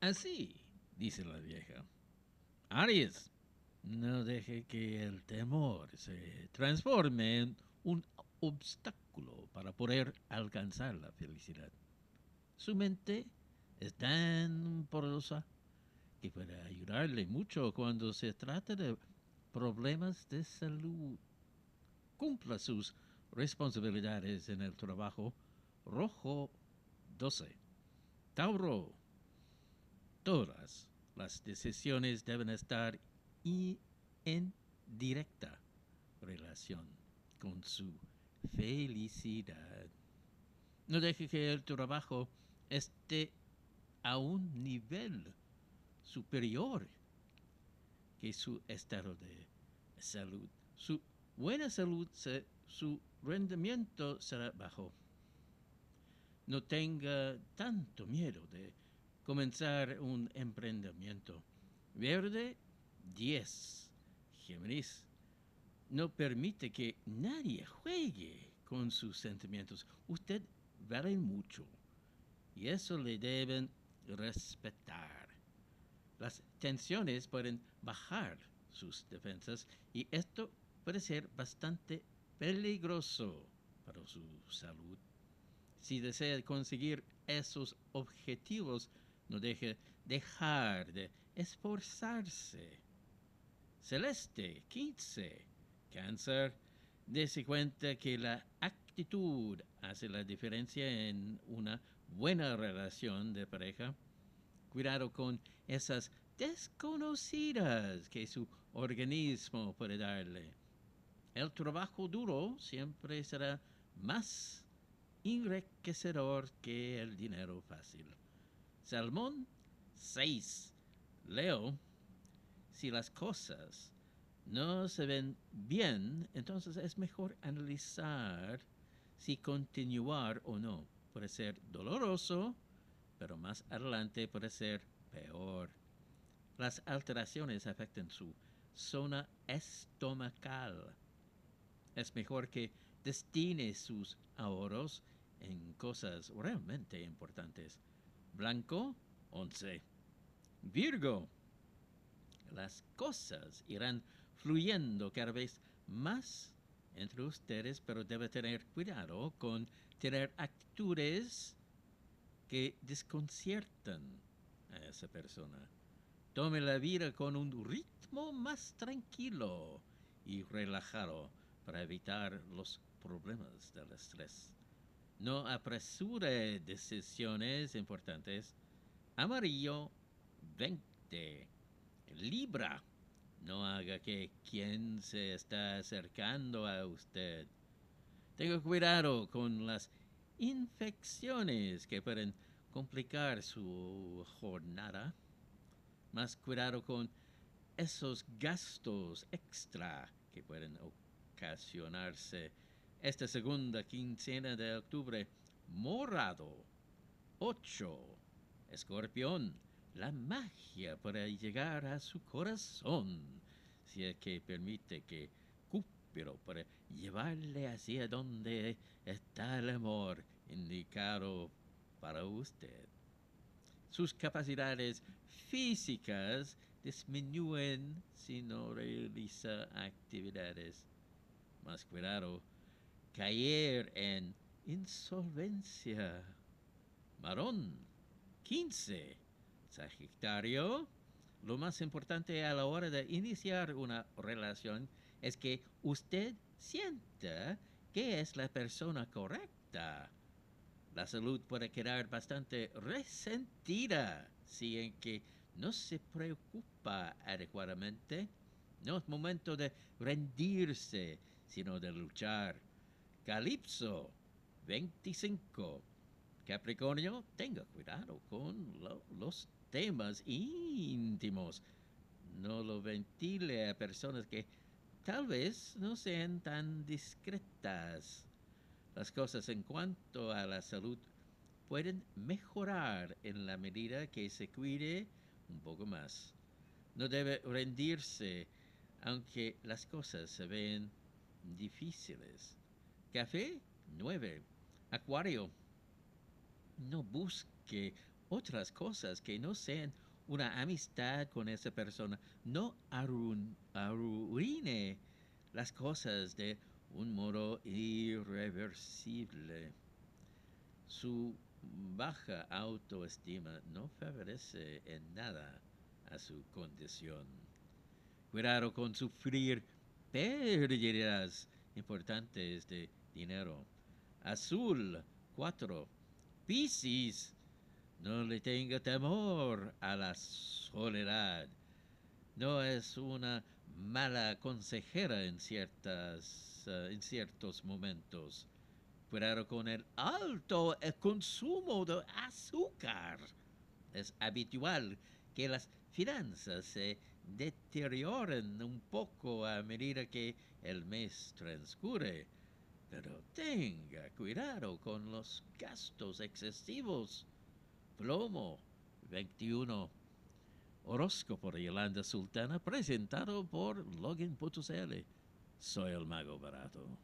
Así, dice la vieja. Aries, no deje que el temor se transforme en un obstáculo para poder alcanzar la felicidad. Su mente es tan porosa que puede ayudarle mucho cuando se trata de problemas de salud. Cumpla sus responsabilidades en el trabajo. Rojo 12. Tauro. Todas las decisiones deben estar en directa relación con su felicidad. No deje que el trabajo esté a un nivel superior que su estado de salud. Su buena salud, su rendimiento será bajo. No tenga tanto miedo de comenzar un emprendimiento. Verde 10. Géminis no permite que nadie juegue con sus sentimientos. Usted vale mucho y eso le deben respetar. Las tensiones pueden bajar sus defensas y esto puede ser bastante peligroso para su salud. Si desea conseguir esos objetivos, no deje dejar de esforzarse. Celeste 15. Cáncer. Dese cuenta que la actitud hace la diferencia en una buena relación de pareja. Cuidado con esas desconocidas que su organismo puede darle. El trabajo duro siempre será más enriquecedor que el dinero fácil. Salmón 6. Leo si las cosas no se ven bien, entonces es mejor analizar si continuar o no. Puede ser doloroso, pero más adelante puede ser peor. Las alteraciones afectan su zona estomacal. Es mejor que destine sus ahorros en cosas realmente importantes. Blanco, 11. Virgo, las cosas irán fluyendo cada vez más entre ustedes, pero debe tener cuidado con tener actitudes que desconciertan a esa persona. Tome la vida con un ritmo más tranquilo y relajado para evitar los problemas del estrés. No apresure decisiones importantes. Amarillo 20. Libra. No haga que quien se está acercando a usted. Tenga cuidado con las infecciones que pueden complicar su jornada. Más cuidado con esos gastos extra que pueden ocasionarse esta segunda quincena de octubre. Morado. 8. Escorpión la magia para llegar a su corazón, si es que permite que Cúpero para llevarle hacia donde está el amor indicado para usted. Sus capacidades físicas disminuyen si no realiza actividades. Más cuidado, caer en insolvencia. Marón 15 Sagitario, lo más importante a la hora de iniciar una relación es que usted sienta que es la persona correcta. La salud puede quedar bastante resentida si en que no se preocupa adecuadamente. No es momento de rendirse, sino de luchar. Calipso 25. Capricornio, tenga cuidado con los temas íntimos. No lo ventile a personas que tal vez no sean tan discretas. Las cosas en cuanto a la salud pueden mejorar en la medida que se cuide un poco más. No debe rendirse aunque las cosas se ven difíciles. Café 9. Acuario. No busque otras cosas que no sean una amistad con esa persona. No arruin- arruine las cosas de un modo irreversible. Su baja autoestima no favorece en nada a su condición. Cuidado con sufrir pérdidas importantes de dinero. Azul 4. Piscis. No le tenga temor a la soledad. No es una mala consejera en, ciertas, eh, en ciertos momentos. Cuidado con el alto eh, consumo de azúcar. Es habitual que las finanzas se deterioren un poco a medida que el mes transcurre. Pero tenga cuidado con los gastos excesivos. Plomo 21. Horóscopo de Yolanda Sultana presentado por Login.cl. Soy el mago barato.